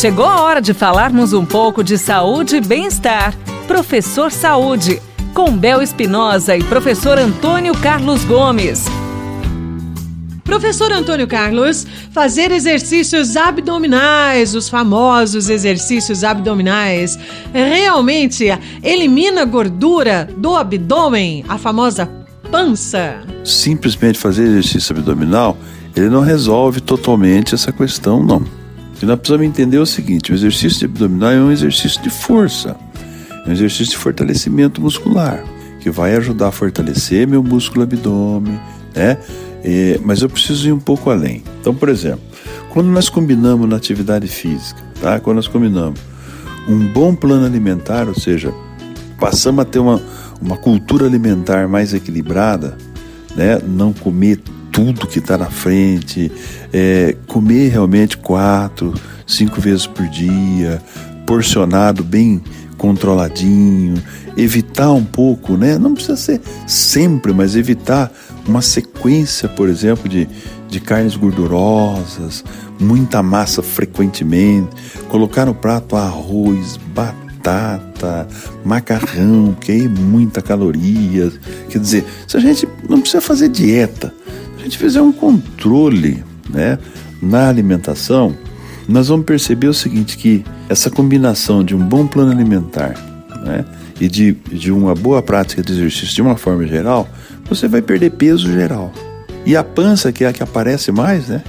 Chegou a hora de falarmos um pouco de saúde e bem-estar. Professor Saúde, com Bel Espinosa e professor Antônio Carlos Gomes. Professor Antônio Carlos, fazer exercícios abdominais, os famosos exercícios abdominais, realmente elimina gordura do abdômen, a famosa pança? Simplesmente fazer exercício abdominal, ele não resolve totalmente essa questão, não. E nós precisamos entender o seguinte: o exercício abdominal é um exercício de força, é um exercício de fortalecimento muscular, que vai ajudar a fortalecer meu músculo abdômen, né? É, mas eu preciso ir um pouco além. Então, por exemplo, quando nós combinamos na atividade física, tá? quando nós combinamos um bom plano alimentar, ou seja, passamos a ter uma, uma cultura alimentar mais equilibrada, né? não comer tudo que está na frente, é, comer realmente quatro, cinco vezes por dia, porcionado bem controladinho, evitar um pouco, né? Não precisa ser sempre, mas evitar uma sequência, por exemplo, de, de carnes gordurosas, muita massa frequentemente, colocar no prato arroz, batata, macarrão, que aí muita calorias. Quer dizer, se a gente não precisa fazer dieta, gente fizer um controle, né, na alimentação, nós vamos perceber o seguinte que essa combinação de um bom plano alimentar, né, e de, de uma boa prática de exercício de uma forma geral, você vai perder peso geral. E a pança, que é a que aparece mais, né?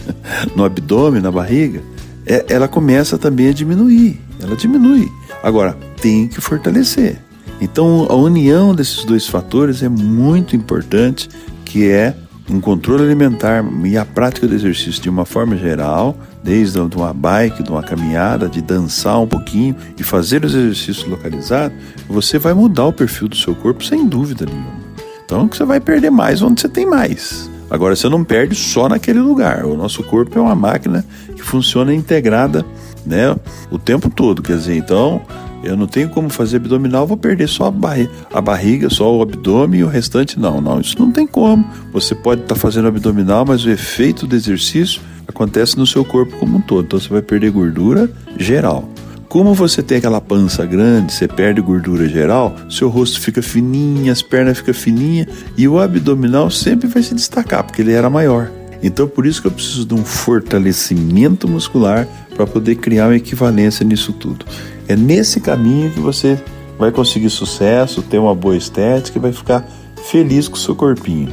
no abdômen, na barriga, é, ela começa também a diminuir. Ela diminui. Agora, tem que fortalecer. Então, a união desses dois fatores é muito importante, que é um controle alimentar e a prática do exercício de uma forma geral, desde uma bike, de uma caminhada, de dançar um pouquinho e fazer os exercícios localizados, você vai mudar o perfil do seu corpo sem dúvida nenhuma. Então você vai perder mais onde você tem mais. Agora você não perde só naquele lugar. O nosso corpo é uma máquina que funciona integrada, né, o tempo todo. Quer dizer, então eu não tenho como fazer abdominal, vou perder só a, barriga, a barriga, só o abdômen e o restante não. Não, isso não tem como. Você pode estar tá fazendo abdominal, mas o efeito do exercício acontece no seu corpo como um todo. Então você vai perder gordura geral. Como você tem aquela pança grande, você perde gordura geral, seu rosto fica fininho, as pernas ficam fininhas e o abdominal sempre vai se destacar porque ele era maior. Então por isso que eu preciso de um fortalecimento muscular para poder criar uma equivalência nisso tudo. É nesse caminho que você vai conseguir sucesso, ter uma boa estética e vai ficar feliz com o seu corpinho.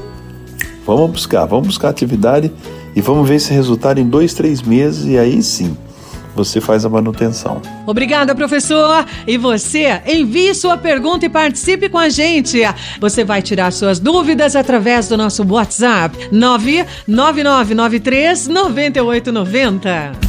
Vamos buscar, vamos buscar atividade e vamos ver esse resultado em dois, três meses e aí sim você faz a manutenção. Obrigada, professor. E você, envie sua pergunta e participe com a gente. Você vai tirar suas dúvidas através do nosso WhatsApp 99993 9890.